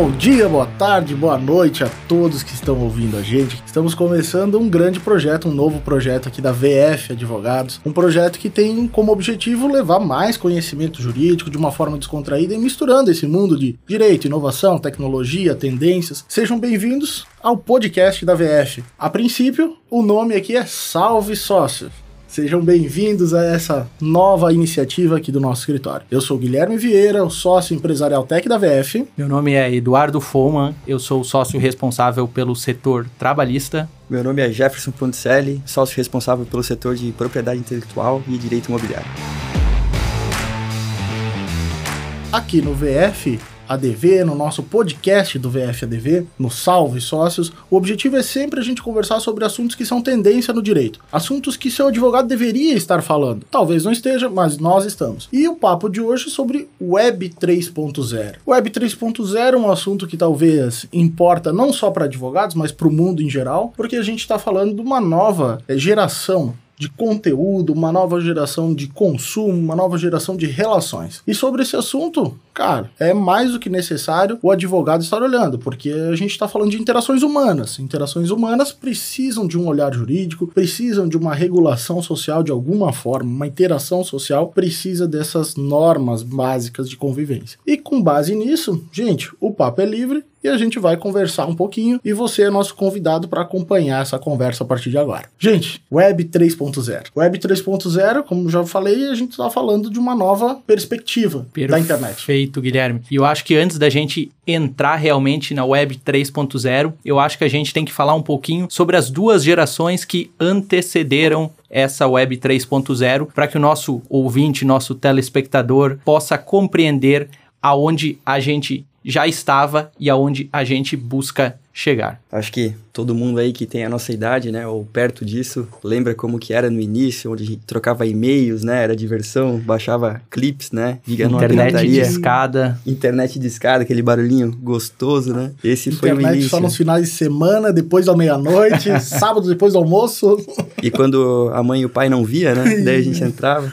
bom dia, boa tarde, boa noite a todos que estão ouvindo a gente. Estamos começando um grande projeto, um novo projeto aqui da VF Advogados, um projeto que tem como objetivo levar mais conhecimento jurídico de uma forma descontraída e misturando esse mundo de direito, inovação, tecnologia, tendências. Sejam bem-vindos ao podcast da VF. A princípio, o nome aqui é Salve Sócio. Sejam bem-vindos a essa nova iniciativa aqui do nosso escritório. Eu sou Guilherme Vieira, o sócio empresarial Tech da VF. Meu nome é Eduardo Foman, eu sou o sócio responsável pelo setor trabalhista. Meu nome é Jefferson Ponticelli, sócio responsável pelo setor de propriedade intelectual e direito imobiliário. Aqui no VF, ADV, no nosso podcast do VFADV, no Salve Sócios, o objetivo é sempre a gente conversar sobre assuntos que são tendência no direito. Assuntos que seu advogado deveria estar falando. Talvez não esteja, mas nós estamos. E o papo de hoje é sobre Web 3.0. Web 3.0 é um assunto que talvez importa não só para advogados, mas para o mundo em geral, porque a gente está falando de uma nova eh, geração de conteúdo, uma nova geração de consumo, uma nova geração de relações. E sobre esse assunto, cara, é mais do que necessário o advogado estar olhando, porque a gente está falando de interações humanas. Interações humanas precisam de um olhar jurídico, precisam de uma regulação social de alguma forma, uma interação social precisa dessas normas básicas de convivência. E com base nisso, gente, o papo é livre e a gente vai conversar um pouquinho e você é nosso convidado para acompanhar essa conversa a partir de agora. Gente, Web 3.0. Web 3.0, como já falei, a gente está falando de uma nova perspectiva Perfeito, da internet. Perfeito, Guilherme. E eu acho que antes da gente entrar realmente na Web 3.0, eu acho que a gente tem que falar um pouquinho sobre as duas gerações que antecederam essa Web 3.0 para que o nosso ouvinte, nosso telespectador possa compreender aonde a gente já estava e aonde a gente busca chegar. Acho que todo mundo aí que tem a nossa idade, né, ou perto disso, lembra como que era no início, onde a gente trocava e-mails, né, era diversão, baixava clips, né, internet de escada, internet de escada, aquele barulhinho gostoso, né? Esse internet foi o início. só nos finais de semana, depois da meia-noite, sábado depois do almoço. E quando a mãe e o pai não via, né, daí a gente entrava.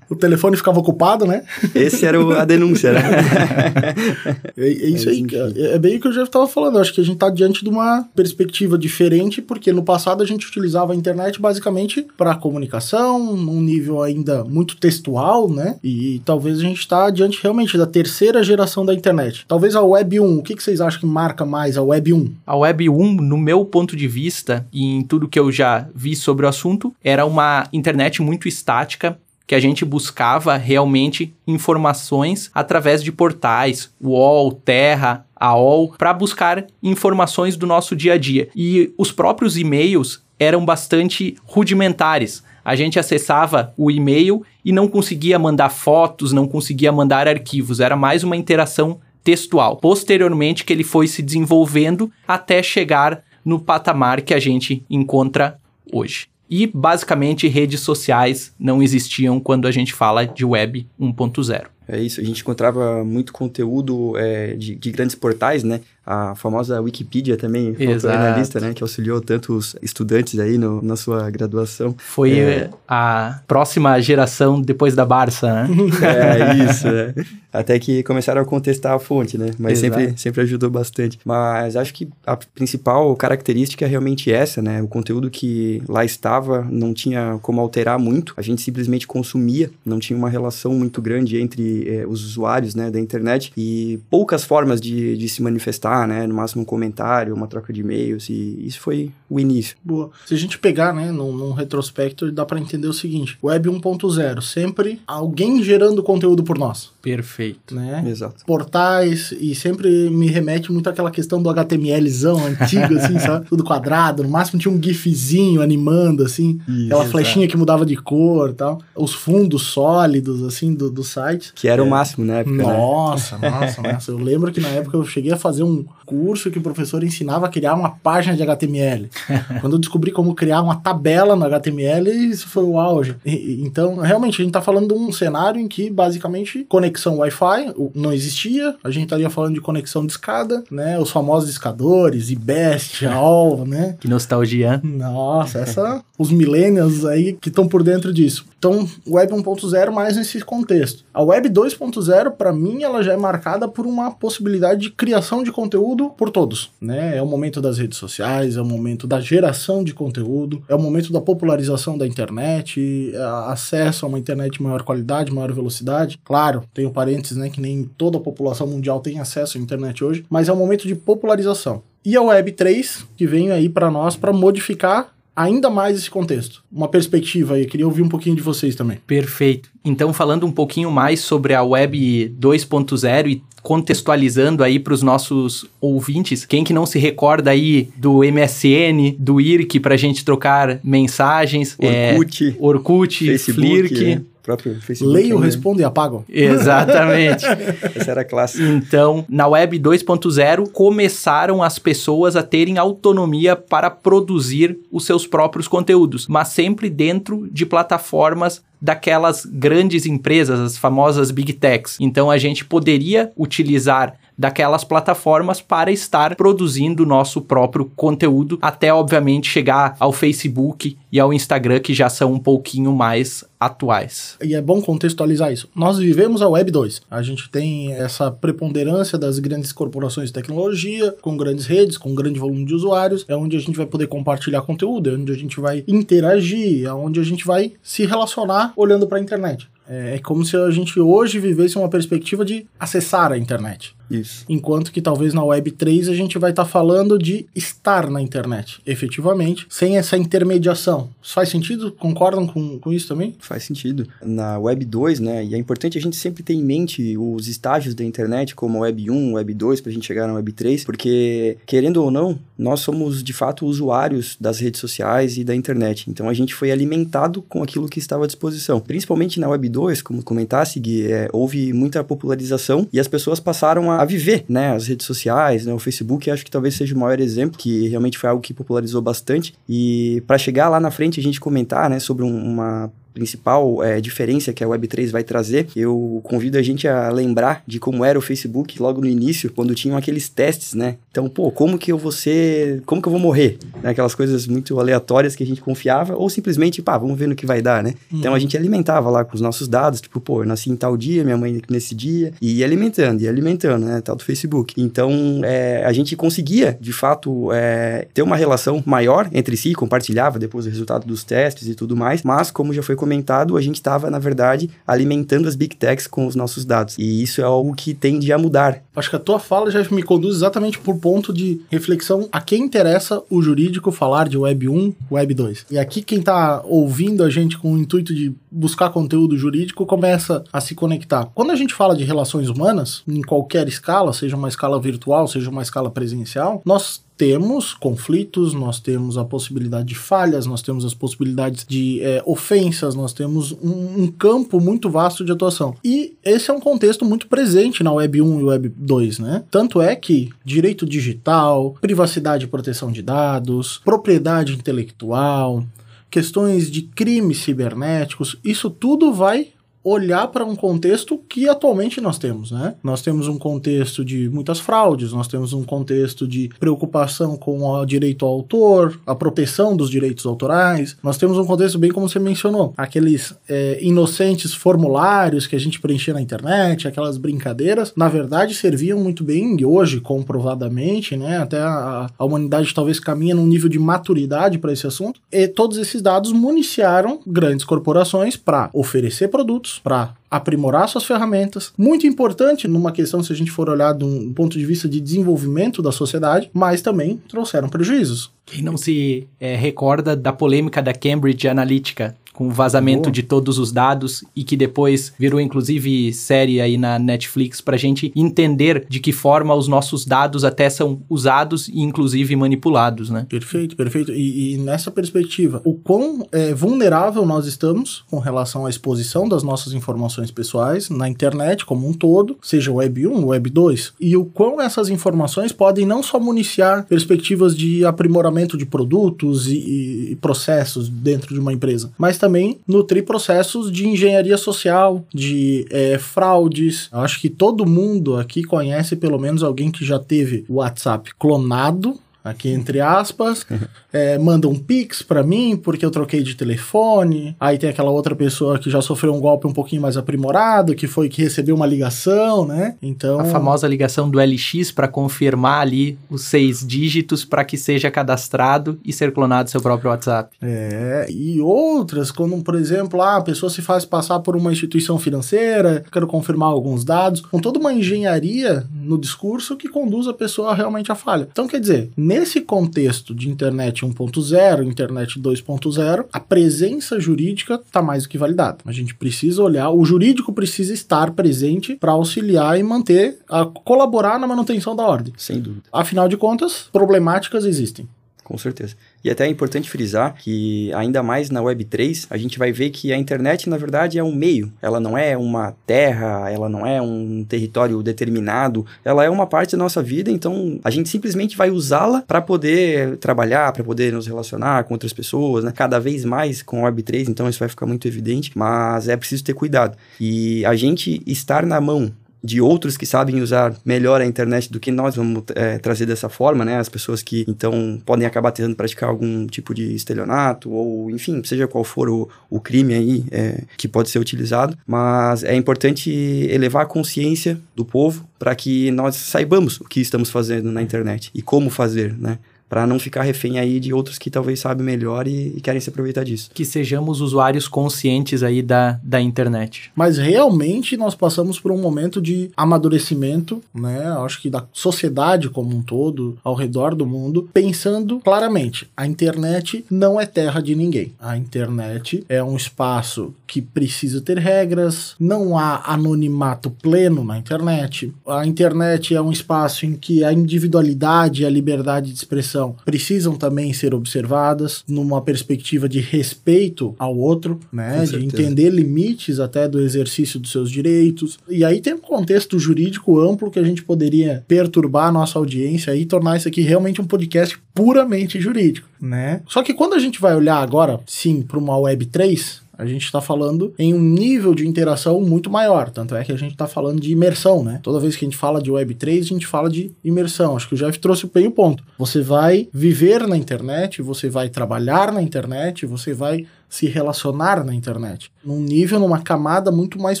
o telefone ficava ocupado, né? Esse era o, a denúncia, né? é, é, isso aí, é, é bem o que eu já estava falando, acho que a gente está diante de uma perspectiva diferente, porque no passado a gente utilizava a internet basicamente para comunicação, num nível ainda muito textual, né? E talvez a gente está diante realmente da terceira geração da internet. Talvez a Web 1, o que, que vocês acham que marca mais a Web 1? A Web 1, no meu ponto de vista, e em tudo que eu já vi sobre o assunto, era uma internet muito estática, que a gente buscava realmente informações através de portais, UOL, Terra, AOL, para buscar informações do nosso dia a dia. E os próprios e-mails eram bastante rudimentares. A gente acessava o e-mail e não conseguia mandar fotos, não conseguia mandar arquivos, era mais uma interação textual. Posteriormente que ele foi se desenvolvendo até chegar no patamar que a gente encontra hoje. E basicamente redes sociais não existiam quando a gente fala de web 1.0. É isso, a gente encontrava muito conteúdo é, de, de, grandes portais, né? A famosa Wikipedia também foi na lista, né? Que auxiliou tantos estudantes aí no, na sua graduação. Foi é... a próxima geração depois da Barça, né? é, isso, né? Até que começaram a contestar a fonte, né? Mas sempre, sempre ajudou bastante. Mas acho que a principal característica é realmente essa, né? O conteúdo que lá estava não tinha como alterar muito. A gente simplesmente consumia, não tinha uma relação muito grande entre eh, os usuários, né, da internet e poucas formas de, de se manifestar né? No máximo um comentário, uma troca de e-mails, e isso foi o início. Boa. Se a gente pegar, né, num, num retrospecto, dá para entender o seguinte: Web 1.0, sempre alguém gerando conteúdo por nós. Perfeito. Né? Exato. Portais, e sempre me remete muito àquela questão do HTMLzão antigo, assim, sabe? Tudo quadrado, no máximo tinha um gifzinho animando, assim, isso, aquela flechinha que mudava de cor tal. Os fundos sólidos, assim, do, do site. Que era é. o máximo na época, Nossa, né? nossa, nossa. Eu lembro que na época eu cheguei a fazer um, curso que o professor ensinava a criar uma página de HTML. Quando eu descobri como criar uma tabela no HTML, isso foi o auge. E, então, realmente, a gente está falando de um cenário em que, basicamente, conexão Wi-Fi não existia, a gente estaria falando de conexão de escada, né? Os famosos discadores, IBEST, AOL, né? Que nostalgia. Nossa, essa... os millennials aí que estão por dentro disso. Então, Web 1.0 mais nesse contexto. A Web 2.0, para mim, ela já é marcada por uma possibilidade de criação de conteúdo por todos, né? É o momento das redes sociais, é o momento da geração de conteúdo, é o momento da popularização da internet, acesso a uma internet de maior qualidade, maior velocidade. Claro, tenho parênteses, né, que nem toda a população mundial tem acesso à internet hoje, mas é um momento de popularização. E a Web 3, que vem aí para nós para modificar ainda mais esse contexto. Uma perspectiva aí, queria ouvir um pouquinho de vocês também. Perfeito. Então, falando um pouquinho mais sobre a Web 2.0 e contextualizando aí para os nossos ouvintes, quem que não se recorda aí do MSN, do IRC para a gente trocar mensagens, Orkut, é, Orkut Facebook, Flirk, é próprio Facebook. Leio, respondo e apago. Exatamente. Essa era a classe. Então, na Web 2.0, começaram as pessoas a terem autonomia para produzir os seus próprios conteúdos, mas sempre dentro de plataformas daquelas grandes empresas, as famosas Big Techs. Então a gente poderia utilizar daquelas plataformas para estar produzindo nosso próprio conteúdo, até obviamente chegar ao Facebook e ao Instagram, que já são um pouquinho mais atuais. E é bom contextualizar isso. Nós vivemos a Web 2. A gente tem essa preponderância das grandes corporações de tecnologia, com grandes redes, com grande volume de usuários, é onde a gente vai poder compartilhar conteúdo, é onde a gente vai interagir, é onde a gente vai se relacionar olhando para a internet. É, é como se a gente hoje vivesse uma perspectiva de acessar a internet. Isso. Enquanto que talvez na Web 3 a gente vai estar tá falando de estar na internet, efetivamente, sem essa intermediação. Isso faz sentido? Concordam com, com isso também? Faz sentido. Na Web 2, né, e é importante a gente sempre ter em mente os estágios da internet, como a Web 1, Web 2, para a gente chegar na Web 3, porque, querendo ou não, nós somos de fato usuários das redes sociais e da internet. Então a gente foi alimentado com aquilo que estava à disposição. Principalmente na Web 2, como comentasse, Gui, é, houve muita popularização e as pessoas passaram a a viver, né? As redes sociais, né? O Facebook acho que talvez seja o maior exemplo, que realmente foi algo que popularizou bastante. E para chegar lá na frente a gente comentar, né, sobre um, uma principal é, diferença que a Web3 vai trazer, eu convido a gente a lembrar de como era o Facebook logo no início, quando tinham aqueles testes, né? Então, pô, como que eu vou ser, como que eu vou morrer? Né? Aquelas coisas muito aleatórias que a gente confiava, ou simplesmente, pá, vamos ver no que vai dar, né? Uhum. Então a gente alimentava lá com os nossos dados, tipo, pô, eu nasci em tal dia, minha mãe nesse dia, e ia alimentando, ia alimentando, né? Tal do Facebook. Então, é, a gente conseguia, de fato, é, ter uma relação maior entre si, compartilhava depois o resultado dos testes e tudo mais, mas, como já foi comentado, comentado, a gente estava, na verdade, alimentando as Big Techs com os nossos dados. E isso é algo que tende a mudar. Acho que a tua fala já me conduz exatamente por ponto de reflexão a quem interessa o jurídico falar de Web 1, Web 2. E aqui quem está ouvindo a gente com o intuito de buscar conteúdo jurídico começa a se conectar. Quando a gente fala de relações humanas, em qualquer escala, seja uma escala virtual, seja uma escala presencial, nós temos conflitos, nós temos a possibilidade de falhas, nós temos as possibilidades de é, ofensas, nós temos um, um, campo muito vasto de atuação. E esse é um contexto muito presente na Web 1 e Web 2, né? Tanto é que direito digital, privacidade e proteção de dados, propriedade intelectual, questões de crimes cibernéticos, isso tudo vai olhar para um contexto que atualmente nós temos, né? Nós temos um contexto de muitas fraudes, nós temos um contexto de preocupação com o direito ao autor, a proteção dos direitos autorais, nós temos um contexto bem como você mencionou, aqueles é, inocentes formulários que a gente preenchia na internet, aquelas brincadeiras, na verdade serviam muito bem hoje comprovadamente, né? Até a, a humanidade talvez caminha num nível de maturidade para esse assunto e todos esses dados municiaram grandes corporações para oferecer produtos para aprimorar suas ferramentas. Muito importante numa questão, se a gente for olhar de um ponto de vista de desenvolvimento da sociedade, mas também trouxeram prejuízos. Quem não se é, recorda da polêmica da Cambridge Analytica, com vazamento Boa. de todos os dados e que depois virou inclusive série aí na Netflix para a gente entender de que forma os nossos dados até são usados e inclusive manipulados, né? Perfeito, perfeito. E, e nessa perspectiva, o quão é, vulnerável nós estamos com relação à exposição das nossas informações pessoais na internet como um todo, seja Web 1, Web 2, e o quão essas informações podem não só municiar perspectivas de aprimoramento de produtos e, e processos dentro de uma empresa, mas também nutrir processos de engenharia social, de é, fraudes. Eu acho que todo mundo aqui conhece pelo menos alguém que já teve o WhatsApp clonado aqui entre aspas, é, manda um pix para mim porque eu troquei de telefone. Aí tem aquela outra pessoa que já sofreu um golpe um pouquinho mais aprimorado, que foi que recebeu uma ligação, né? Então a famosa ligação do LX para confirmar ali os seis dígitos para que seja cadastrado e ser clonado seu próprio WhatsApp. É, e outras, quando por exemplo, ah, a pessoa se faz passar por uma instituição financeira, quero confirmar alguns dados, com toda uma engenharia no discurso que conduz a pessoa realmente à falha. Então quer dizer, nesse contexto de internet 1.0, internet 2.0, a presença jurídica está mais do que validada. A gente precisa olhar, o jurídico precisa estar presente para auxiliar e manter, a colaborar na manutenção da ordem. Sem dúvida. Afinal de contas, problemáticas existem. Com certeza. E até é importante frisar que, ainda mais na Web3, a gente vai ver que a internet, na verdade, é um meio. Ela não é uma terra, ela não é um território determinado, ela é uma parte da nossa vida, então a gente simplesmente vai usá-la para poder trabalhar, para poder nos relacionar com outras pessoas, né? Cada vez mais com a Web3, então isso vai ficar muito evidente, mas é preciso ter cuidado. E a gente estar na mão de outros que sabem usar melhor a internet do que nós vamos é, trazer dessa forma, né? As pessoas que então podem acabar tentando praticar algum tipo de estelionato ou, enfim, seja qual for o, o crime aí é, que pode ser utilizado, mas é importante elevar a consciência do povo para que nós saibamos o que estamos fazendo na internet e como fazer, né? Para não ficar refém aí de outros que talvez sabem melhor e, e, querem se aproveitar disso. Que sejamos usuários conscientes aí da, da internet. Mas realmente nós passamos por um momento de amadurecimento, né? Acho que da sociedade como um todo, ao redor do mundo, pensando claramente, a internet não é terra de ninguém. A internet é um espaço que precisa ter regras, não há anonimato pleno na internet. A internet é um espaço em que a individualidade e a liberdade de expressão precisam também ser observadas numa perspectiva de respeito ao outro, né? de entender limites até do exercício dos seus direitos. E aí tem um contexto jurídico amplo que a gente poderia perturbar a nossa audiência e tornar isso aqui realmente um podcast puramente jurídico, né? Só que quando a gente vai olhar agora, sim, para uma Web 3, a gente está falando em um nível de interação muito maior. Tanto é que a gente está falando de imersão, né? Toda vez que a gente fala de Web3, a gente fala de imersão. Acho que o Jeff trouxe bem o ponto. Você vai viver na internet, você vai trabalhar na internet, você vai se relacionar na internet, num nível, numa camada muito mais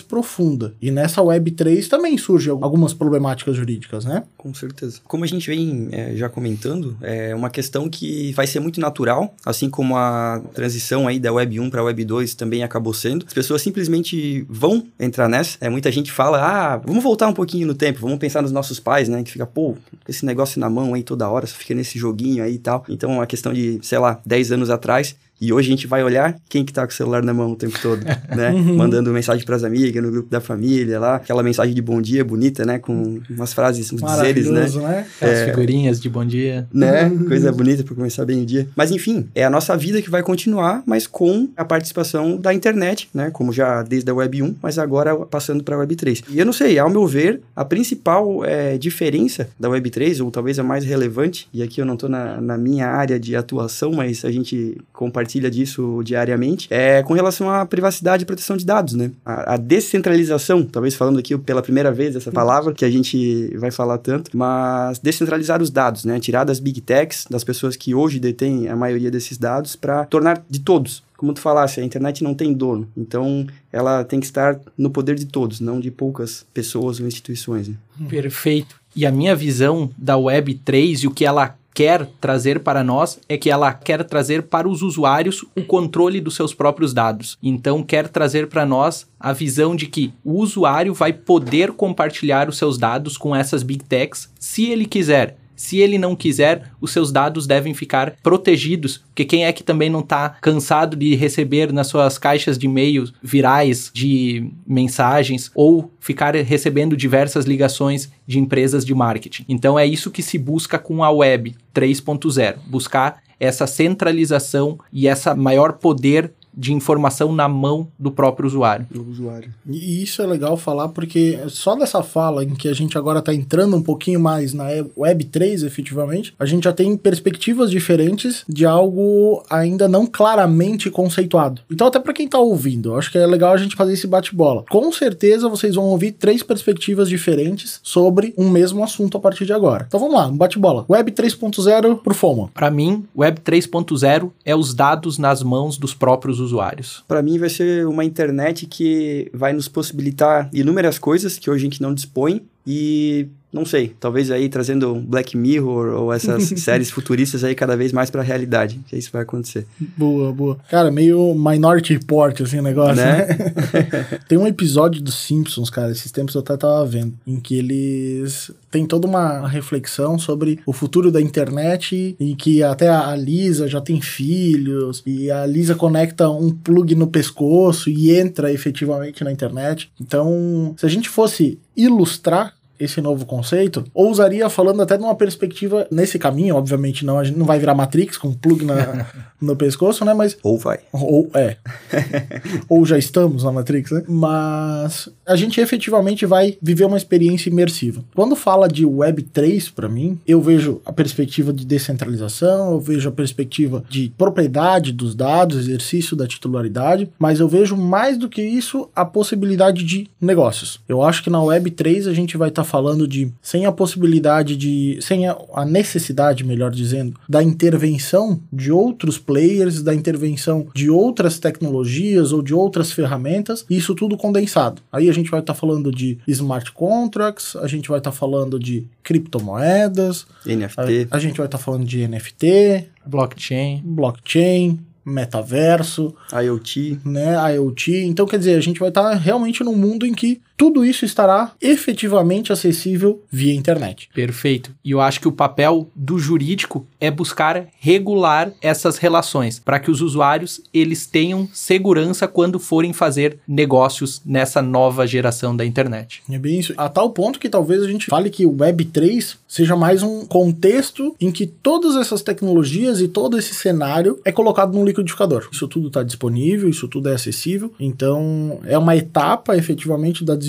profunda. E nessa Web3 também surgem algumas problemáticas jurídicas, né? Com certeza. Como a gente vem é, já comentando, é uma questão que vai ser muito natural, assim como a transição aí da Web 1 para Web 2 também acabou sendo. As pessoas simplesmente vão entrar nessa. É, muita gente fala, ah, vamos voltar um pouquinho no tempo, vamos pensar nos nossos pais, né? Que fica, pô, esse negócio na mão aí toda hora, só fica nesse joguinho aí e tal. Então, a questão de, sei lá, 10 anos atrás, e hoje a gente vai olhar quem que tá com o celular na mão o tempo todo, né? Mandando mensagem para as amigas, no grupo da família lá, aquela mensagem de bom dia bonita, né? Com umas frases, uns dizeres, né? né? É, As figurinhas de bom dia. Né? Coisa bonita para começar bem o dia. Mas enfim, é a nossa vida que vai continuar, mas com a participação da internet, né? Como já desde a Web 1, mas agora passando para a Web 3. E eu não sei, ao meu ver, a principal é, diferença da Web 3, ou talvez a mais relevante, e aqui eu não estou na, na minha área de atuação, mas a gente compartilha compartilha disso diariamente, é com relação à privacidade e proteção de dados, né? A, a descentralização, talvez falando aqui pela primeira vez essa palavra que a gente vai falar tanto, mas descentralizar os dados, né? Tirar das big techs, das pessoas que hoje detêm a maioria desses dados, para tornar de todos, como tu falasse, a internet não tem dono, então ela tem que estar no poder de todos, não de poucas pessoas ou instituições. Né? Perfeito. E a minha visão da Web 3 e o que ela quer trazer para nós é que ela quer trazer para os usuários o controle dos seus próprios dados. Então, quer trazer para nós a visão de que o usuário vai poder compartilhar os seus dados com essas big techs se ele quiser Se ele não quiser, os seus dados devem ficar protegidos, porque quem é que também não está cansado de receber nas suas caixas de e-mails virais de mensagens ou ficar recebendo diversas ligações de empresas de marketing? Então é isso que se busca com a web 3.0, buscar essa centralização e essa maior poder de informação na mão do próprio usuário. Do usuário. E isso é legal falar porque só dessa fala em que a gente agora está entrando um pouquinho mais na Web 3, efetivamente, a gente já tem perspectivas diferentes de algo ainda não claramente conceituado. Então, até para quem está ouvindo, acho que é legal a gente fazer esse bate-bola. Com certeza vocês vão ouvir três perspectivas diferentes sobre um mesmo assunto a partir de agora. Então vamos lá, um bate-bola. Web 3.0 pro FOMO. Para mim, Web 3.0 é os dados nas mãos dos próprios usuários usuários? Para mim vai ser uma internet que vai nos possibilitar inúmeras coisas que hoje a gente não dispõe e não sei, talvez aí trazendo Black Mirror ou essas séries futuristas aí cada vez mais para a realidade, que isso vai acontecer. Boa, boa. Cara, meio Minority Report assim o negócio, né? né? Tem um episódio dos Simpsons, cara, esses tempos eu até tava vendo, em que eles tem toda uma reflexão sobre o futuro da internet e que até a Lisa já tem filhos e a Lisa conecta um plug no pescoço e entra efetivamente na internet. Então, se a gente fosse ilustrar esse novo conceito, ousaria falando até de uma perspectiva nesse caminho, obviamente não, a gente não vai virar Matrix com um plug na, no pescoço, né, mas... Ou vai. Ou, é. ou já estamos na Matrix, né? Mas a gente efetivamente vai viver uma experiência imersiva. Quando fala de Web 3, para mim, eu vejo a perspectiva de descentralização, eu vejo a perspectiva de propriedade dos dados, exercício da titularidade, mas eu vejo mais do que isso a possibilidade de negócios. Eu acho que na Web 3 a gente vai estar tá falando de sem a possibilidade de, sem a, a necessidade, melhor dizendo, da intervenção de outros players, da intervenção de outras tecnologias ou de outras ferramentas, e isso tudo condensado. Aí a gente vai estar tá falando de smart contracts, a gente vai estar tá falando de criptomoedas, NFT, a, a gente vai estar tá falando de NFT, blockchain, blockchain, metaverso, IoT, né, IoT. Então, quer dizer, a gente vai estar tá realmente num mundo em que tudo isso estará efetivamente acessível via internet. Perfeito. E eu acho que o papel do jurídico é buscar regular essas relações para que os usuários eles tenham segurança quando forem fazer negócios nessa nova geração da internet. É bem isso. A tal ponto que talvez a gente fale que o Web 3 seja mais um contexto em que todas essas tecnologias e todo esse cenário é colocado num liquidificador. Isso tudo está disponível, isso tudo é acessível. Então, é uma etapa efetivamente da desenvolvimento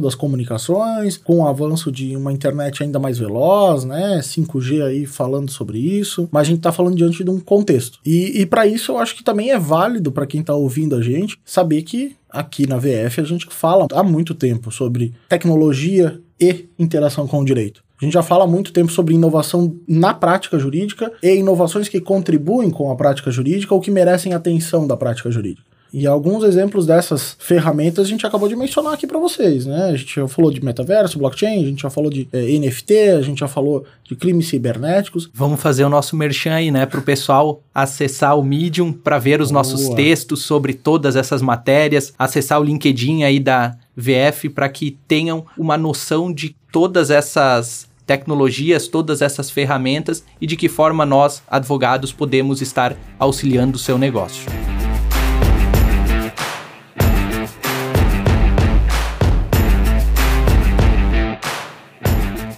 das comunicações, com o avanço de uma internet ainda mais veloz, né? 5G aí falando sobre isso, mas a gente tá falando diante de um contexto. E, e para isso eu acho que também é válido para quem tá ouvindo a gente saber que aqui na VF a gente fala há muito tempo sobre tecnologia e interação com o direito. A gente já fala há muito tempo sobre inovação na prática jurídica e inovações que contribuem com a prática jurídica ou que merecem atenção da prática jurídica. E alguns exemplos dessas ferramentas a gente acabou de mencionar aqui para vocês, né? A gente já falou de metaverso, blockchain, a gente já falou de é, eh, NFT, a gente já falou de crimes cibernéticos. Vamos fazer o nosso merchan aí, né, para o pessoal acessar o Medium para ver os Boa. nossos textos sobre todas essas matérias, acessar o LinkedIn aí da VF para que tenham uma noção de todas essas tecnologias, todas essas ferramentas e de que forma nós, advogados, podemos estar auxiliando o seu negócio.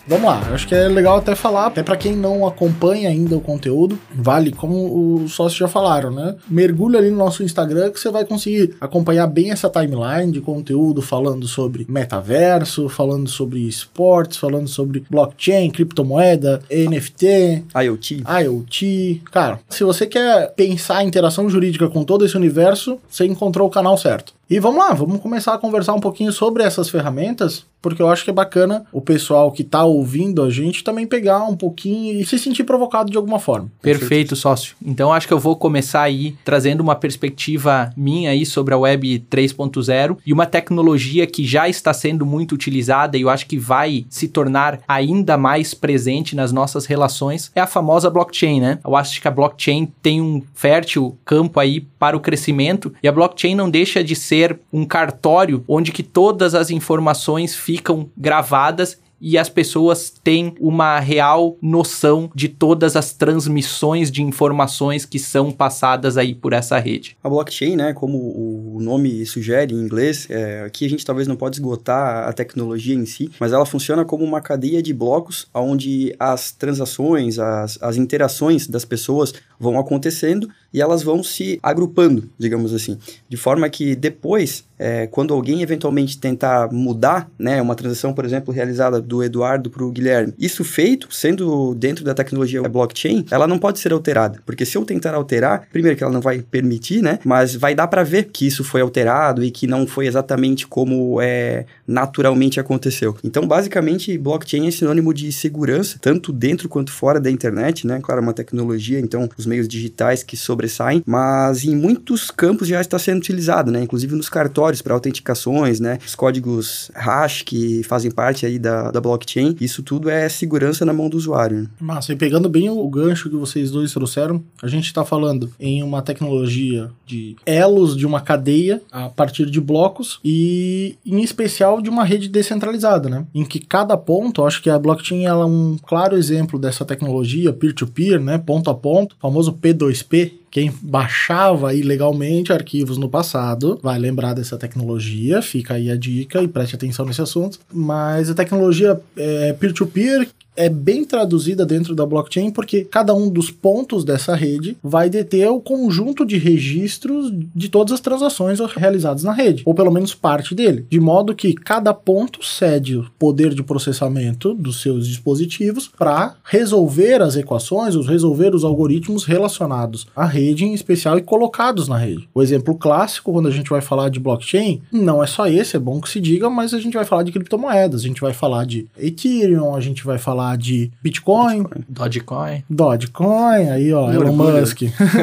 Vamos lá, acho que é legal até falar, até para quem não acompanha ainda o conteúdo, vale, como os sócios já falaram, né? Mergulha ali no nosso Instagram que você vai conseguir acompanhar bem essa timeline de conteúdo falando sobre metaverso, falando sobre esportes, falando sobre blockchain, criptomoeda, NFT, IoT. IoT. Cara, se você quer pensar a interação jurídica com todo esse universo, você encontrou o canal certo. E vamos lá, vamos começar a conversar um pouquinho sobre essas ferramentas, porque eu acho que é bacana o pessoal que está ouvindo a gente também pegar um pouquinho e se sentir provocado de alguma forma. Perfeito, sócio. Então acho que eu vou começar aí trazendo uma perspectiva minha aí sobre a Web 3.0 e uma tecnologia que já está sendo muito utilizada e eu acho que vai se tornar ainda mais presente nas nossas relações é a famosa blockchain, né? Eu acho que a blockchain tem um fértil campo aí para o crescimento e a blockchain não deixa de ser um cartório onde que todas as informações ficam gravadas e as pessoas têm uma real noção de todas as transmissões de informações que são passadas aí por essa rede. A blockchain, né, como o nome sugere em inglês, é, aqui a gente talvez não pode esgotar a tecnologia em si, mas ela funciona como uma cadeia de blocos onde as transações, as, as interações das pessoas vão acontecendo e elas vão se agrupando, digamos assim, de forma que depois, é, quando alguém eventualmente tentar mudar, né, uma transação, por exemplo, realizada do Eduardo para o Guilherme, isso feito, sendo dentro da tecnologia blockchain, ela não pode ser alterada, porque se eu tentar alterar, primeiro que ela não vai permitir, né, mas vai dar para ver que isso foi alterado e que não foi exatamente como é, naturalmente aconteceu. Então, basicamente, blockchain é sinônimo de segurança, tanto dentro quanto fora da internet, né, claro, é uma tecnologia, então os meios digitais que sobre sobressaem, mas em muitos campos já está sendo utilizado, né? Inclusive nos cartórios para autenticações, né? Os códigos hash que fazem parte aí da, da blockchain, isso tudo é segurança na mão do usuário. Massa, e pegando bem o gancho que vocês dois trouxeram, a gente está falando em uma tecnologia de elos de uma cadeia a partir de blocos e em especial de uma rede descentralizada, né? Em que cada ponto, acho que a blockchain ela é um claro exemplo dessa tecnologia peer-to-peer, -peer, né? Ponto a ponto, famoso P2P, quem baixava ilegalmente arquivos no passado vai lembrar dessa tecnologia, fica aí a dica e preste atenção nesse assunto. Mas a tecnologia é, peer-to-peer -peer, é bem traduzida dentro da blockchain porque cada um dos pontos dessa rede vai deter o conjunto de registros de todas as transações realizadas na rede, ou pelo menos parte dele, de modo que cada ponto cede o poder de processamento dos seus dispositivos para resolver as equações, ou resolver os algoritmos relacionados à rede em especial e colocados na rede. O exemplo clássico quando a gente vai falar de blockchain, não é só esse, é bom que se diga, mas a gente vai falar de criptomoedas, a gente vai falar de Ethereum, a gente vai falar de Bitcoin, Dogecoin, Dogecoin, aí ó, Elon Musk.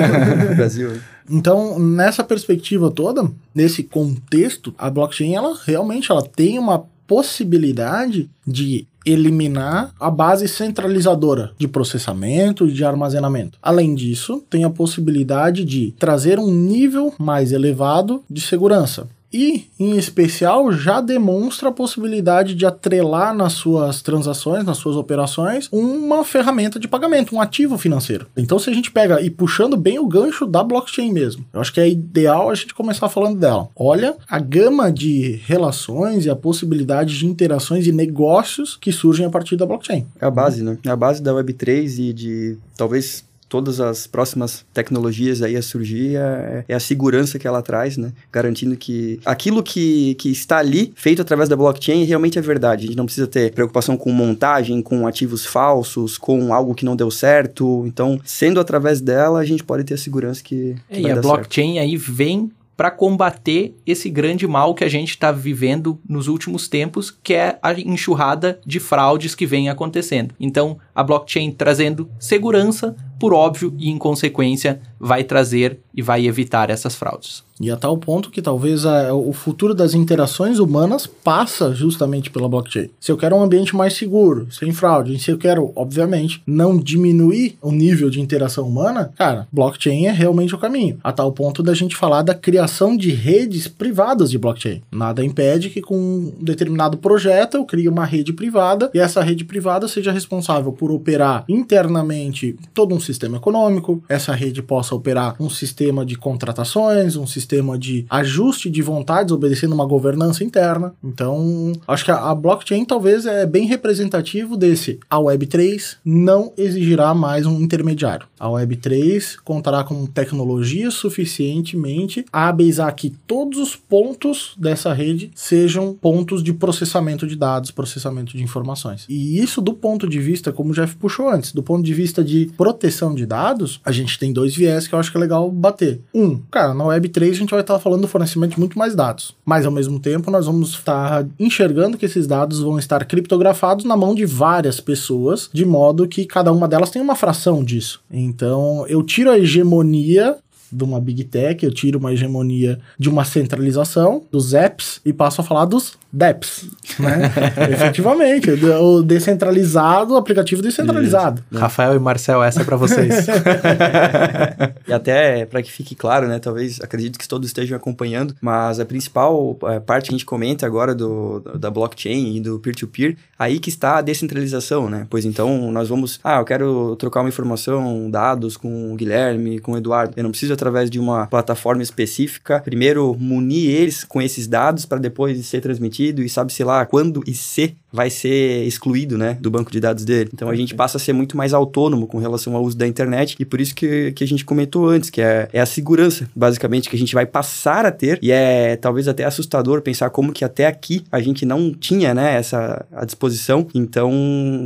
Brasil. Então, nessa perspectiva toda, nesse contexto, a blockchain ela realmente ela tem uma possibilidade de eliminar a base centralizadora de processamento e de armazenamento. Além disso, tem a possibilidade de trazer um nível mais elevado de segurança e, em especial, já demonstra a possibilidade de atrelar nas suas transações, nas suas operações, uma ferramenta de pagamento, um ativo financeiro. Então, se a gente pega e puxando bem o gancho da blockchain mesmo, eu acho que é ideal a gente começar falando dela. Olha a gama de relações e a possibilidade de interações e negócios que surgem a partir da blockchain. É a base, né? É a base da Web3 e de talvez todas as próximas tecnologias aí a surgir é, é, a segurança que ela traz, né? Garantindo que aquilo que, que está ali, feito através da blockchain, realmente é verdade. A gente não precisa ter preocupação com montagem, com ativos falsos, com algo que não deu certo. Então, sendo através dela, a gente pode ter a segurança que, que é, E a blockchain certo. aí vem para combater esse grande mal que a gente está vivendo nos últimos tempos, que é a enxurrada de fraudes que vem acontecendo. Então, a blockchain trazendo segurança por óbvio e em consequência vai trazer e vai evitar essas fraudes. E a tal ponto que talvez a, o futuro das interações humanas passa justamente pela blockchain. Se eu quero um ambiente mais seguro, sem fraude, se eu quero, obviamente, não diminuir o nível de interação humana, cara, blockchain é realmente o caminho. A tal ponto da gente falar da criação de redes privadas de blockchain. Nada impede que com um determinado projeto eu crie uma rede privada e essa rede privada seja responsável por operar internamente todo um sistema econômico, essa rede possa operar um sistema de contratações, um sistema de ajuste de vontades, obedecendo uma governança interna. Então, acho que a, blockchain talvez é bem representativo desse. A Web3 não exigirá mais um intermediário. A Web3 contará com tecnologia suficientemente a que todos os pontos dessa rede sejam pontos de processamento de dados, processamento de informações. E isso do ponto de vista, como o Jeff puxou antes, do ponto de vista de proteção proteção de dados, a gente tem dois viés que eu acho que é legal bater. Um, cara, na Web3 a gente vai estar falando do fornecimento de muito mais dados, mas ao mesmo tempo nós vamos estar enxergando que esses dados vão estar criptografados na mão de várias pessoas, de modo que cada uma delas tem uma fração disso. Então eu tiro a hegemonia de uma big tech, eu tiro uma hegemonia de uma centralização dos apps e passo a falar dos DEPS, né? Efetivamente, o descentralizado, o aplicativo descentralizado. Né? Rafael e Marcel, essa é para vocês. e até para que fique claro, né? Talvez acredito que todos estejam acompanhando, mas a principal é, parte que a gente comenta agora do, da blockchain e do peer-to-peer, aí que está a descentralização, né? Pois então nós vamos, ah, eu quero trocar uma informação, dados com o Guilherme, com o Eduardo. Eu não preciso através de uma plataforma específica, primeiro munir eles com esses dados para depois ser transmitido e sabe-se lá quando e se vai ser excluído, né, do banco de dados dele. Então a gente passa a ser muito mais autônomo com relação ao uso da internet e por isso que, que a gente comentou antes, que é, é a segurança, basicamente, que a gente vai passar a ter e é talvez até assustador pensar como que até aqui a gente não tinha, né, essa a disposição. Então,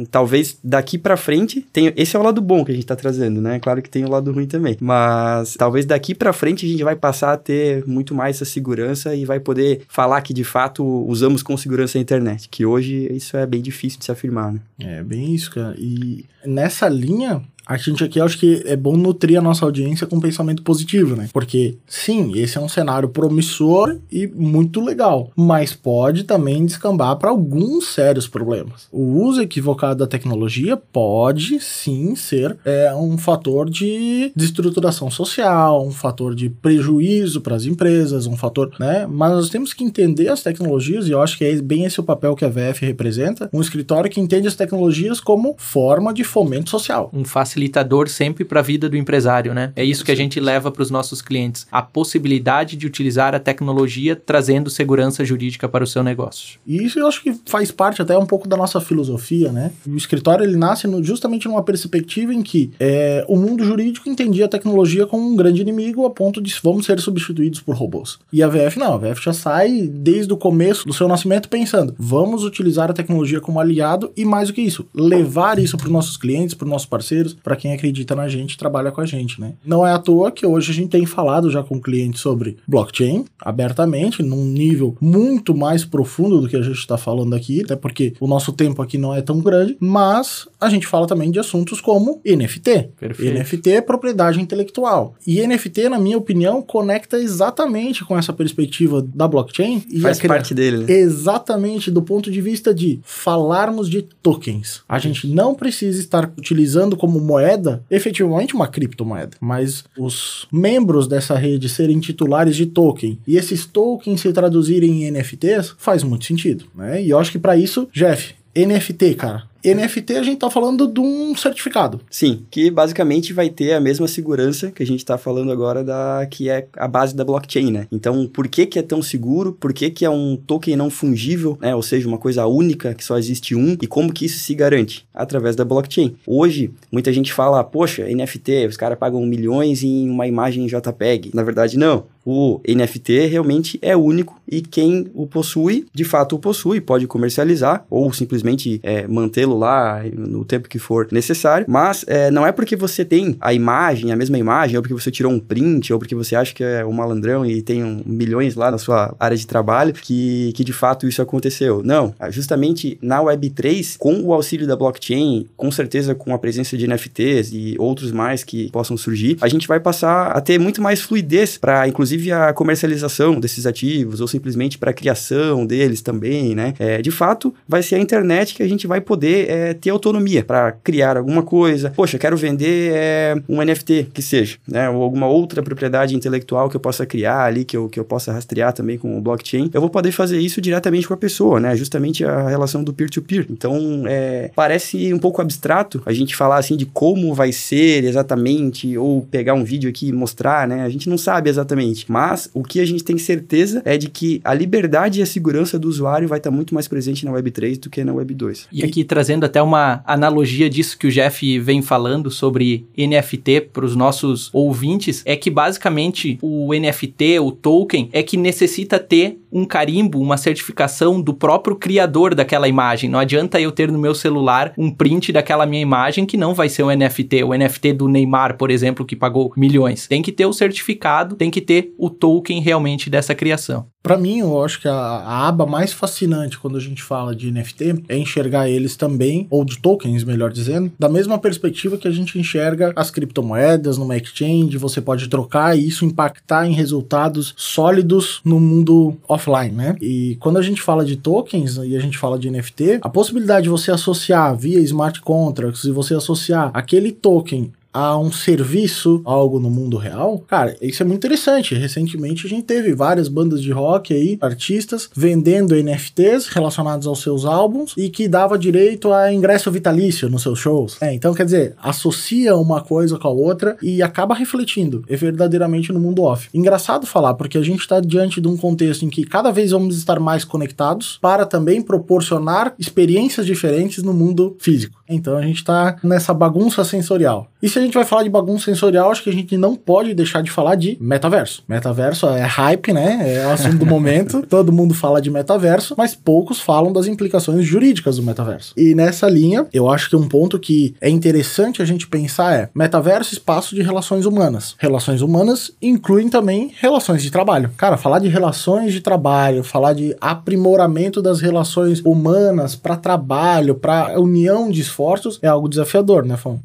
talvez daqui para frente, tem, esse é o lado bom que a gente tá trazendo, né? Claro que tem o lado ruim também, mas talvez daqui para frente a gente vai passar a ter muito mais essa segurança e vai poder falar que de fato usamos com segurança a internet, que hoje isso é bem difícil de se afirmar, né? É bem isso, cara. E nessa linha, a gente aqui acho que é bom nutrir a nossa audiência com um pensamento positivo, né? Porque, sim, esse é um cenário promissor e muito legal, mas pode também descambar para alguns sérios problemas. O uso equivocado da tecnologia pode, sim, ser é, um fator de destruturação social, um fator de prejuízo para as empresas, um fator, né? Mas nós temos que entender as tecnologias e eu acho que é bem esse o papel que a VF representa, um escritório que entende as tecnologias como forma de fomento social. Um facilitador facilitador sempre para a vida do empresário, né? É isso que a gente leva para os nossos clientes, a possibilidade de utilizar a tecnologia trazendo segurança jurídica para o seu negócio. E isso eu acho que faz parte até um pouco da nossa filosofia, né? O escritório ele nasce no, justamente numa perspectiva em que é, o mundo jurídico entendia a tecnologia como um grande inimigo a ponto de vamos ser substituídos por robôs. E a VF não, a VF já sai desde o começo do seu nascimento pensando, vamos utilizar a tecnologia como aliado e mais do que isso, levar isso para os nossos clientes, para os nossos parceiros, para quem acredita na gente trabalha com a gente, né? Não é à toa que hoje a gente tem falado já com clientes sobre blockchain abertamente, num nível muito mais profundo do que a gente está falando aqui, até porque o nosso tempo aqui não é tão grande, mas a gente fala também de assuntos como NFT. Perfeito. NFT é propriedade intelectual. E NFT, na minha opinião, conecta exatamente com essa perspectiva da blockchain. E Faz parte dele, né? Exatamente, do ponto de vista de falarmos de tokens. A gente não precisa estar utilizando como moeda moeda, efetivamente uma criptomoeda, mas os membros dessa rede serem titulares de token e esses tokens se traduzirem em NFTs, faz muito sentido, né? E eu acho que para isso, Jeff, NFT, cara, NFT a gente está falando de um certificado. Sim, que basicamente vai ter a mesma segurança que a gente está falando agora da que é a base da blockchain, né? Então, por que que é tão seguro? Por que que é um token não fungível, né? Ou seja, uma coisa única que só existe um e como que isso se garante? Através da blockchain. Hoje, muita gente fala, poxa, NFT, os caras pagam milhões em uma imagem JPEG. Na verdade, não. O NFT realmente é único e quem o possui, de fato o possui, pode comercializar ou simplesmente é, mantê-lo lá no tempo que for necessário, mas é, não é porque você tem a imagem, a mesma imagem, ou porque você tirou um print, ou porque você acha que é um malandrão e tem um, milhões lá na sua área de trabalho, que, que de fato isso aconteceu. Não, justamente na Web3, com o auxílio da blockchain, com certeza com a presença de NFTs e outros mais que possam surgir, a gente vai passar a ter muito mais fluidez para, inclusive, a comercialização desses ativos, ou simplesmente para a criação deles também, né? É, de fato, vai ser a internet que a gente vai poder é, ter autonomia para criar alguma coisa. Poxa, quero vender é, um NFT que seja, né? Ou alguma outra propriedade intelectual que eu possa criar ali, que eu, que eu possa rastrear também com o blockchain. Eu vou poder fazer isso diretamente com a pessoa, né? Justamente a relação do peer-to-peer. -peer. Então, é, parece um pouco abstrato a gente falar assim de como vai ser exatamente, ou pegar um vídeo aqui e mostrar, né? A gente não sabe exatamente. Mas o que a gente tem certeza é de que a liberdade e a segurança do usuário vai estar muito mais presente na Web3 do que na Web2. E aqui trazendo até uma analogia disso que o Jeff vem falando sobre NFT para os nossos ouvintes, é que basicamente o NFT, o token, é que necessita ter um carimbo, uma certificação do próprio criador daquela imagem. Não adianta eu ter no meu celular um print daquela minha imagem que não vai ser um NFT, o NFT do Neymar, por exemplo, que pagou milhões. Tem que ter o certificado, tem que ter o token realmente dessa criação. Para mim, eu acho que a, a, aba mais fascinante quando a gente fala de NFT é enxergar eles também, ou de tokens, melhor dizendo, da mesma perspectiva que a gente enxerga as criptomoedas numa exchange, você pode trocar e isso impactar em resultados sólidos no mundo offline, né? E quando a gente fala de tokens e a gente fala de NFT, a possibilidade de você associar via smart contracts e você associar aquele token a um serviço, algo no mundo real, cara, isso é muito interessante. Recentemente a gente teve várias bandas de rock aí, artistas, vendendo NFTs relacionados aos seus álbuns e que dava direito a ingresso vitalício nos seus shows. É, então quer dizer, associa uma coisa com a outra e acaba refletindo é verdadeiramente no mundo off. Engraçado falar, porque a gente está diante de um contexto em que cada vez vamos estar mais conectados para também proporcionar experiências diferentes no mundo físico. Então a gente está nessa bagunça sensorial. E se a gente vai falar de bagunça sensorial, acho que a gente não pode deixar de falar de metaverso. Metaverso é hype, né? É o assunto do momento. Todo mundo fala de metaverso, mas poucos falam das implicações jurídicas do metaverso. E nessa linha, eu acho que um ponto que é interessante a gente pensar é metaverso, espaço de relações humanas. Relações humanas incluem também relações de trabalho. Cara, falar de relações de trabalho, falar de aprimoramento das relações humanas para trabalho, para união de esforços é algo desafiador, né, Fão?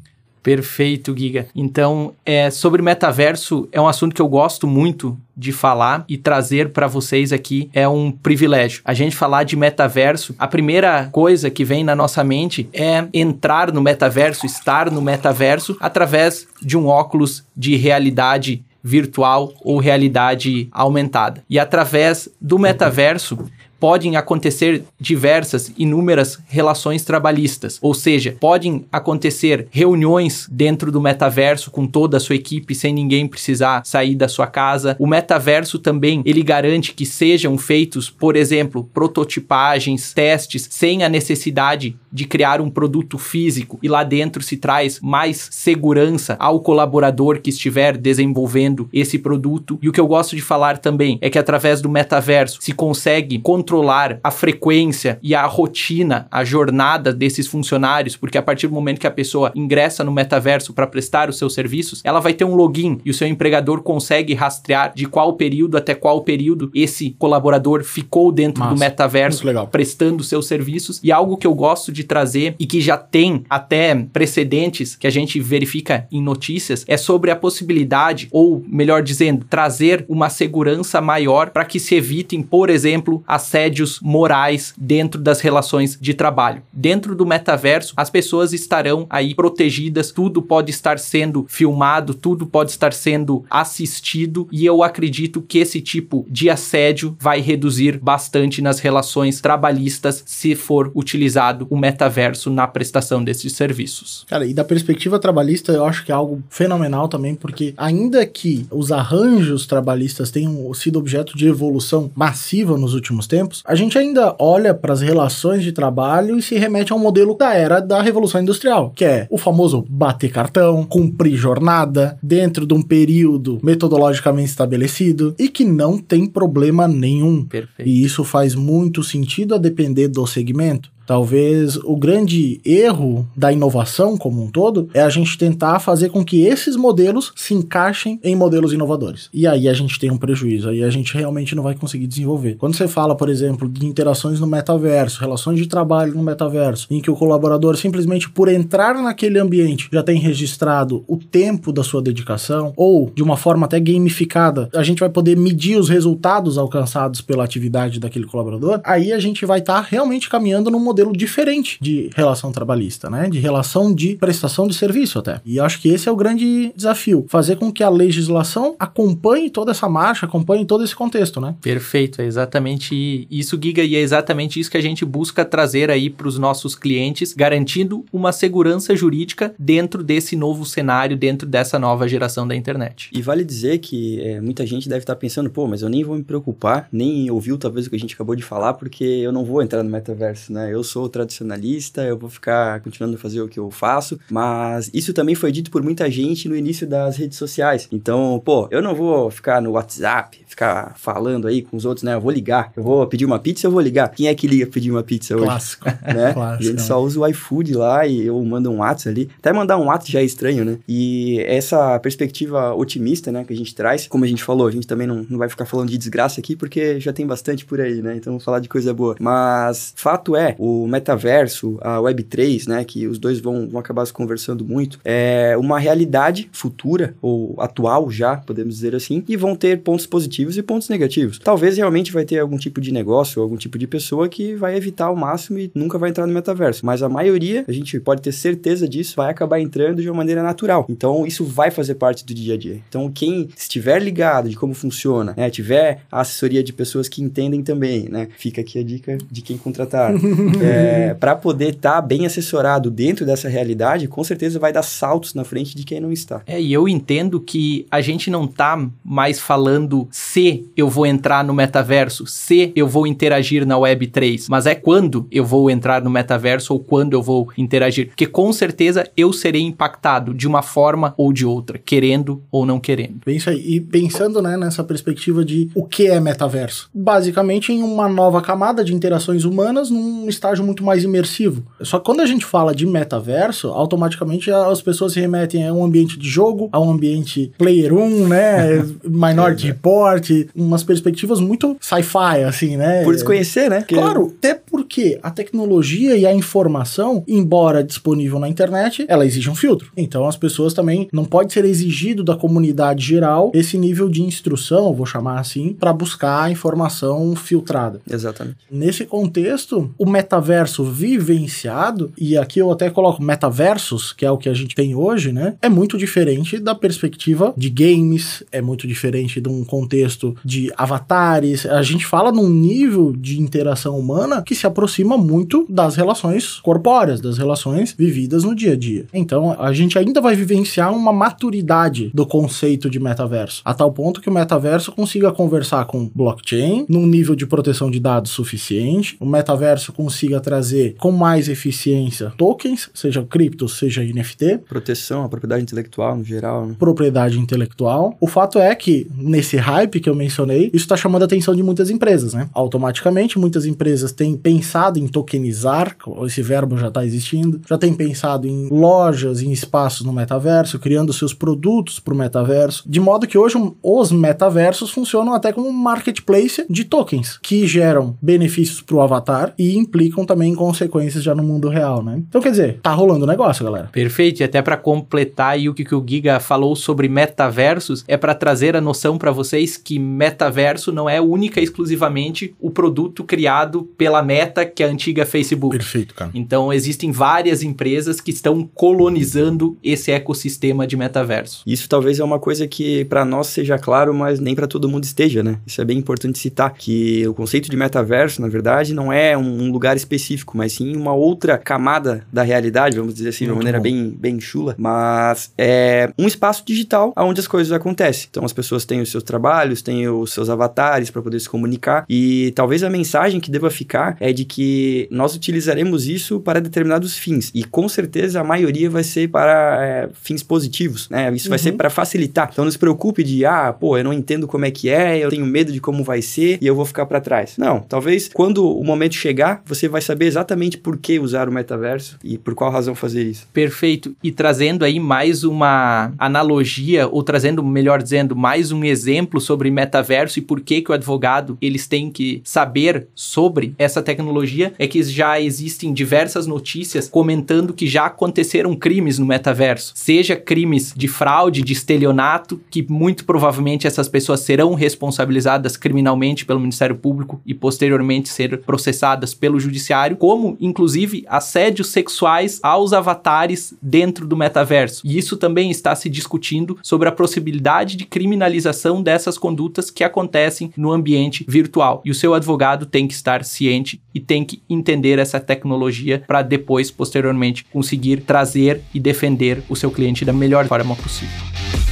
Perfeito, Giga. Então, é, sobre metaverso, é um assunto que eu gosto muito de falar e trazer para vocês aqui é um privilégio. A gente falar de metaverso, a primeira coisa que vem na nossa mente é entrar no metaverso, estar no metaverso através de um óculos de realidade virtual ou realidade aumentada. E através do metaverso, podem acontecer diversas, inúmeras relações trabalhistas. Ou seja, podem acontecer reuniões dentro do metaverso com toda a sua equipe sem ninguém precisar sair da sua casa. O metaverso também, ele garante que sejam feitos, por exemplo, prototipagens, testes sem a necessidade de criar um produto físico e lá dentro se traz mais segurança ao colaborador que estiver desenvolvendo esse produto. E o que eu gosto de falar também é que através do metaverso se consegue controlar a frequência e a rotina, a jornada desses funcionários, porque a partir do momento que a pessoa ingressa no metaverso para prestar os seus serviços, ela vai ter um login e o seu empregador consegue rastrear de qual período até qual período esse colaborador ficou dentro Massa, do metaverso prestando seus serviços. E algo que eu gosto de trazer e que já tem até precedentes que a gente verifica em notícias é sobre a possibilidade, ou melhor dizendo, trazer uma segurança maior para que se evitem, por exemplo, assédios morais dentro das relações de trabalho. Dentro do metaverso, as pessoas estarão aí protegidas, tudo pode estar sendo filmado, tudo pode estar sendo assistido e eu acredito que esse tipo de assédio vai reduzir bastante nas relações trabalhistas se for utilizado o metaverso metaverso na prestação desses serviços. Cara, e da perspectiva trabalhista, eu acho que é algo fenomenal também, porque ainda que os arranjos trabalhistas tenham sido objeto de evolução massiva nos últimos tempos, a gente ainda olha para as relações de trabalho e se remete ao modelo da era da Revolução Industrial, que é o famoso bater cartão, cumprir jornada dentro de um período metodologicamente estabelecido e que não tem problema nenhum. Perfeito. E isso faz muito sentido a depender do segmento. Talvez o grande erro da inovação como um todo é a gente tentar fazer com que esses modelos se encaixem em modelos inovadores. E aí a gente tem um prejuízo, aí a gente realmente não vai conseguir desenvolver. Quando você fala, por exemplo, de interações no metaverso, relações de trabalho no metaverso, em que o colaborador simplesmente por entrar naquele ambiente já tem registrado o tempo da sua dedicação, ou de uma forma até gamificada, a gente vai poder medir os resultados alcançados pela atividade daquele colaborador, aí a gente vai estar tá realmente caminhando num modelo modelo diferente de relação trabalhista, né? De relação de prestação de serviço até. E acho que esse é o grande desafio, fazer com que a legislação acompanhe toda essa marcha, acompanhe todo esse contexto, né? Perfeito, é exatamente isso, Giga, e é exatamente isso que a gente busca trazer aí para os nossos clientes, garantindo uma segurança jurídica dentro desse novo cenário, dentro dessa nova geração da internet. E vale dizer que é, muita gente deve estar pensando, pô, mas eu nem vou me preocupar, nem ouvir talvez o que a gente acabou de falar, porque eu não vou entrar no metaverso, né? Eu sou tradicionalista, eu vou ficar continuando a fazer o que eu faço, mas isso também foi dito por muita gente no início das redes sociais. Então, pô, eu não vou ficar no WhatsApp, ficar falando aí com os outros, né? Eu vou ligar. Eu vou pedir uma pizza, eu vou ligar. Quem é que liga pedir uma pizza hoje? Clássico. Né? Clássico. Gente só usa o iFood lá e eu mando um WhatsApp ali. Até mandar um WhatsApp já é estranho, né? E essa perspectiva otimista, né, que a gente traz, como a gente falou, a gente também não, não vai ficar falando de desgraça aqui porque já tem bastante por aí, né? Então vamos falar de coisa boa. Mas fato é, o metaverso, a Web3, né, que os dois vão, vão acabar se conversando muito, é uma realidade futura ou atual já, podemos dizer assim, e vão ter pontos positivos e pontos negativos. Talvez realmente vai ter algum tipo de negócio, algum tipo de pessoa que vai evitar ao máximo e nunca vai entrar no metaverso, mas a maioria, a gente pode ter certeza disso, vai acabar entrando de uma maneira natural. Então isso vai fazer parte do dia a dia. Então quem estiver ligado de como funciona, né, tiver a assessoria de pessoas que entendem também, né, fica aqui a dica de quem contratar. é, para poder estar tá bem assessorado dentro dessa realidade, com certeza vai dar saltos na frente de quem não está. É, e eu entendo que a gente não tá mais falando se eu vou entrar no metaverso, se eu vou interagir na Web 3, mas é quando eu vou entrar no metaverso ou quando eu vou interagir, porque com certeza eu serei impactado de uma forma ou de outra, querendo ou não querendo. Bem isso aí. E pensando né, nessa perspectiva de o que é metaverso, basicamente em uma nova camada de interações humanas num estágio muito mais imersivo. Só que quando a gente fala de metaverso, automaticamente as pessoas se remetem a um ambiente de jogo, a um ambiente player 1, né, Minority Report, umas perspectivas muito sci-fi, assim, né? Por desconhecer, né? Claro, até porque a tecnologia e a informação, embora disponível na internet, ela exige um filtro. Então as pessoas também não pode ser exigido da comunidade geral esse nível de instrução, vou chamar assim, para buscar a informação filtrada. Exatamente. Nesse contexto, o metaverso vivenciado, e aqui eu até coloco metaversos, que é o que a gente tem hoje, né? É muito diferente da perspectiva de games, é muito diferente de um contexto de avatares. A gente fala num nível de interação humana que se aproxima muito das relações corpóreas, das relações vividas no dia a dia. Então, a gente ainda vai vivenciar uma maturidade do conceito de metaverso, a tal ponto que o metaverso consiga conversar com blockchain num nível de proteção de dados suficiente, o metaverso consiga trazer com mais eficiência tokens, seja cripto, seja NFT, proteção à propriedade intelectual no geral, né? propriedade intelectual. O fato é que nesse hype que eu mencionei, isso está chamando a atenção de muitas empresas, né? Automaticamente, muitas empresas têm pensado em tokenizar, esse verbo já está existindo, já têm pensado em lojas, em espaços no metaverso, criando seus produtos para o metaverso, de modo que hoje os metaversos funcionam até como um marketplace de tokens, que geram benefícios para o avatar e implicam também consequências já no mundo real, né? Então, quer dizer, tá rolando negócio, galera. Perfeito, e até para completar aí o que, que o Giga falou sobre metaversos, é para trazer a noção para vocês que metaverso não é única e exclusivamente o produto criado pela Meta, que é a antiga Facebook. Perfeito, cara. Então, existem várias empresas que estão colonizando esse ecossistema de metaverso. Isso talvez é uma coisa que para nós seja claro, mas nem para todo mundo esteja, né? Isso é bem importante citar que o conceito de metaverso, na verdade, não é um lugar específico, mas sim uma outra camada da realidade, vamos dizer assim, de uma maneira bem, bem chula, mas é um espaço digital onde as coisas acontecem. Então as pessoas têm os seus trabalhos, têm os seus avatares para poder se comunicar e talvez a mensagem que deva ficar é de que nós utilizaremos isso para determinados fins e com certeza a maioria vai ser para é, fins positivos, né? Isso uhum. vai ser para facilitar. Então não se preocupe de, ah, pô, eu não entendo como é que é, eu tenho medo de como vai ser e eu vou ficar para trás. Não, talvez quando o momento chegar, você vai saber exatamente por que usar o metaverso e por qual razão fazer isso. Perfeito. E trazendo aí mais uma analogia, ou trazendo, melhor dizendo, mais um exemplo sobre metaverso e por que que o advogado, eles têm que saber sobre essa tecnologia, é que já existem diversas notícias comentando que já aconteceram crimes no metaverso. Seja crimes de fraude, de estelionato, que muito provavelmente essas pessoas serão responsabilizadas criminalmente pelo Ministério Público e posteriormente ser processadas pelo judiciário, como inclusive assédios sexuais aos avatares dentro do metaverso. E isso também está se discutindo sobre a possibilidade de criminalização dessas condutas que acontecem no ambiente virtual. E o seu advogado tem que estar ciente e tem que entender essa tecnologia para depois, posteriormente, conseguir trazer e defender o seu cliente da melhor forma possível.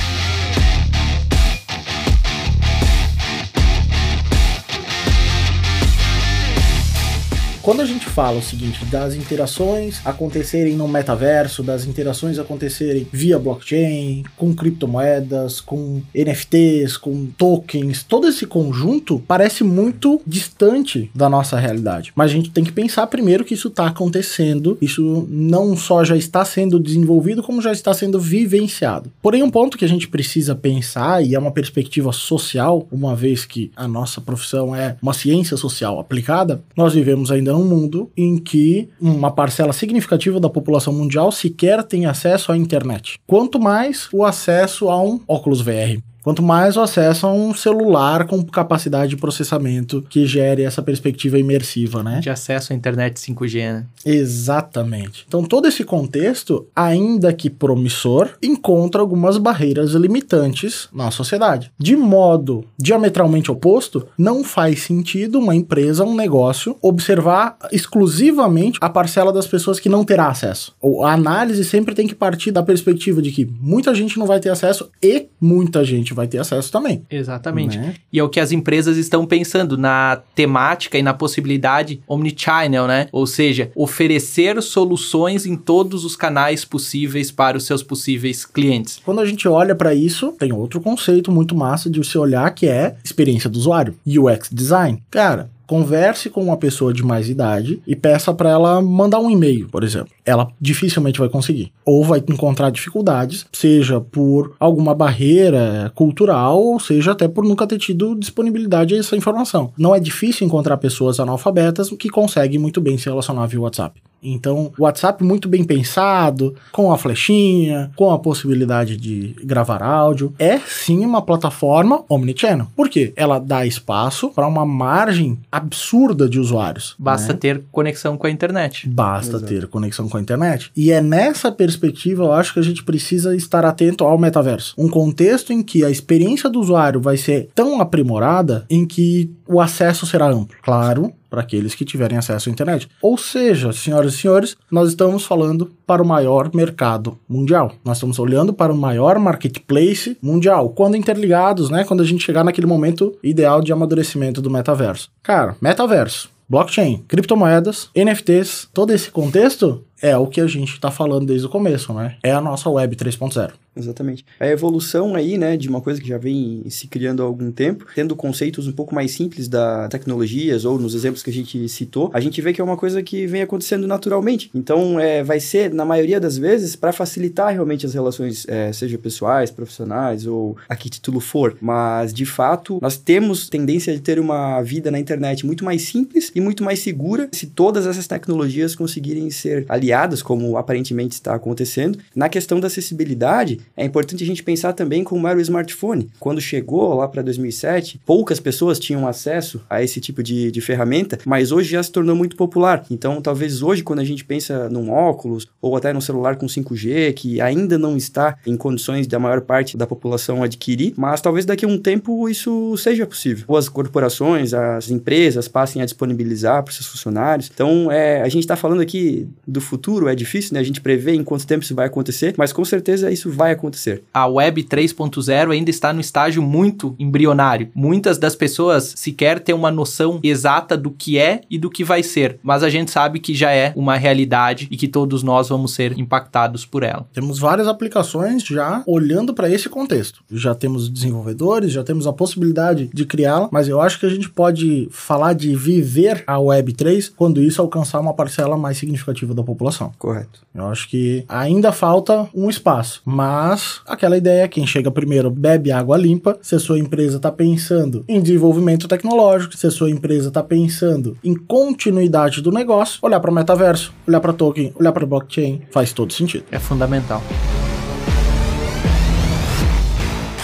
Quando a gente fala o seguinte, das interações acontecerem no metaverso, das interações acontecerem via blockchain, com criptomoedas, com NFTs, com tokens, todo esse conjunto parece muito distante da nossa realidade. Mas a gente tem que pensar primeiro que isso está acontecendo, isso não só já está sendo desenvolvido, como já está sendo vivenciado. Porém, um ponto que a gente precisa pensar, e é uma perspectiva social, uma vez que a nossa profissão é uma ciência social aplicada, nós vivemos ainda num mundo em que uma parcela significativa da população mundial sequer tem acesso à internet. Quanto mais o acesso a um óculos VR. Quanto mais o acesso a um celular com capacidade de processamento que gere essa perspectiva imersiva, né? De acesso à internet 5G, né? Exatamente. Então, todo esse contexto, ainda que promissor, encontra algumas barreiras limitantes na sociedade. De modo diametralmente oposto, não faz sentido uma empresa, um negócio, observar exclusivamente a parcela das pessoas que não terá acesso. A análise sempre tem que partir da perspectiva de que muita gente não vai ter acesso e muita gente vai ter acesso também. Exatamente. Né? E é o que as empresas estão pensando na temática e na possibilidade omnichannel, né? Ou seja, oferecer soluções em todos os canais possíveis para os seus possíveis clientes. Quando a gente olha para isso, tem outro conceito muito massa de você olhar que é experiência do usuário, UX design. Cara, converse com uma pessoa de mais idade e peça para ela mandar um e-mail, por exemplo. Ela dificilmente vai conseguir. Ou vai encontrar dificuldades, seja por alguma barreira cultural, ou seja até por nunca ter tido disponibilidade a essa informação. Não é difícil encontrar pessoas analfabetas que conseguem muito bem se relacionar via WhatsApp. Então, o WhatsApp muito bem pensado, com a flechinha, com a possibilidade de gravar áudio, é sim uma plataforma omnichannel. Por quê? Ela dá espaço para uma margem absurda de usuários. Basta né? ter conexão com a internet. Basta Exato. ter conexão com a internet. E é nessa perspectiva, eu acho que a gente precisa estar atento ao metaverso. Um contexto em que a experiência do usuário vai ser tão aprimorada em que o acesso será amplo. Claro, para aqueles que tiverem acesso à internet. Ou seja, senhoras e senhores, nós estamos falando para o maior mercado mundial. Nós estamos olhando para o maior marketplace mundial. Quando interligados, né? Quando a gente chegar naquele momento ideal de amadurecimento do metaverso. Cara, metaverso, blockchain, criptomoedas, NFTs, todo esse contexto é o que a gente está falando desde o começo, né? É a nossa web 3.0. Exatamente. A evolução aí, né, de uma coisa que já vem se criando há algum tempo, tendo conceitos um pouco mais simples da tecnologias ou nos exemplos que a gente citou, a gente vê que é uma coisa que vem acontecendo naturalmente. Então, é, vai ser, na maioria das vezes, para facilitar realmente as relações, é, seja pessoais, profissionais ou a que título for. Mas, de fato, nós temos tendência de ter uma vida na internet muito mais simples e muito mais segura se todas essas tecnologias conseguirem ser aliadas, como aparentemente está acontecendo. Na questão da acessibilidade, é importante a gente pensar também como era o smartphone. Quando chegou lá para 2007, poucas pessoas tinham acesso a esse tipo de, de ferramenta, mas hoje já se tornou muito popular. Então, talvez hoje, quando a gente pensa num óculos ou até num celular com 5G, que ainda não está em condições da maior parte da população adquirir, mas talvez daqui a um tempo isso seja possível. Ou as corporações, as empresas passem a disponibilizar para seus funcionários. Então, é, a gente está falando aqui do futuro, é difícil, né? A gente prever em quanto tempo isso vai acontecer, mas com certeza isso vai acontecer. A Web 3.0 ainda está no estágio muito embrionário. Muitas das pessoas sequer têm uma noção exata do que é e do que vai ser, mas a gente sabe que já é uma realidade e que todos nós vamos ser impactados por ela. Temos várias aplicações já olhando para esse contexto. Já temos desenvolvedores, já temos a possibilidade de criá-la, mas eu acho que a gente pode falar de viver a Web 3 quando isso alcançar uma parcela mais significativa da população. Correto. Eu acho que ainda falta um espaço, mas mas aquela ideia, quem chega primeiro bebe água limpa. Se a sua empresa está pensando em desenvolvimento tecnológico, se a sua empresa está pensando em continuidade do negócio, olhar para o metaverso, olhar para token, olhar para blockchain, faz todo sentido. É fundamental.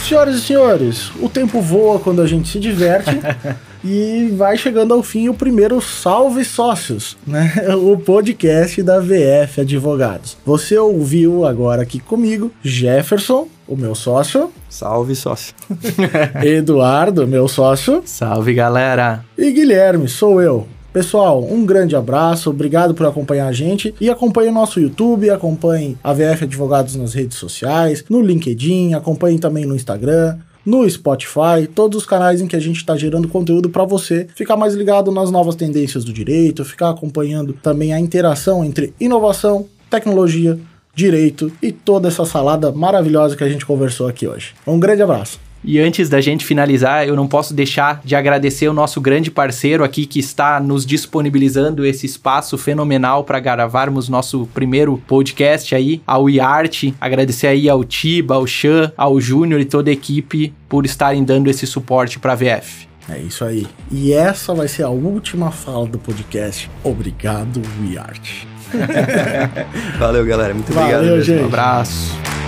Senhoras e senhores, o tempo voa quando a gente se diverte. e vai chegando ao fim o primeiro Salve Sócios, né? O podcast da VF Advogados. Você ouviu agora aqui comigo Jefferson, o meu sócio. Salve, sócio. Eduardo, meu sócio. Salve, galera. E Guilherme, sou eu. Pessoal, um grande abraço, obrigado por acompanhar a gente e acompanhe o nosso YouTube, acompanhe a VF Advogados nas redes sociais, no LinkedIn, acompanhe também no Instagram, no Spotify, todos os canais em que a gente está gerando conteúdo para você ficar mais ligado nas novas tendências do direito, ficar acompanhando também a interação entre inovação, tecnologia, direito e toda essa salada maravilhosa que a gente conversou aqui hoje. Um grande abraço. E antes da gente finalizar, eu não posso deixar de agradecer o nosso grande parceiro aqui que está nos disponibilizando esse espaço fenomenal para gravarmos nosso primeiro podcast aí, ao iArt. Agradecer aí ao Tiba, ao Chan, ao Júnior e toda a equipe por estarem dando esse suporte para a VF. É isso aí. E essa vai ser a última fala do podcast. Obrigado, WeArt. Valeu, galera. Muito Valeu, obrigado. Gente. Um abraço.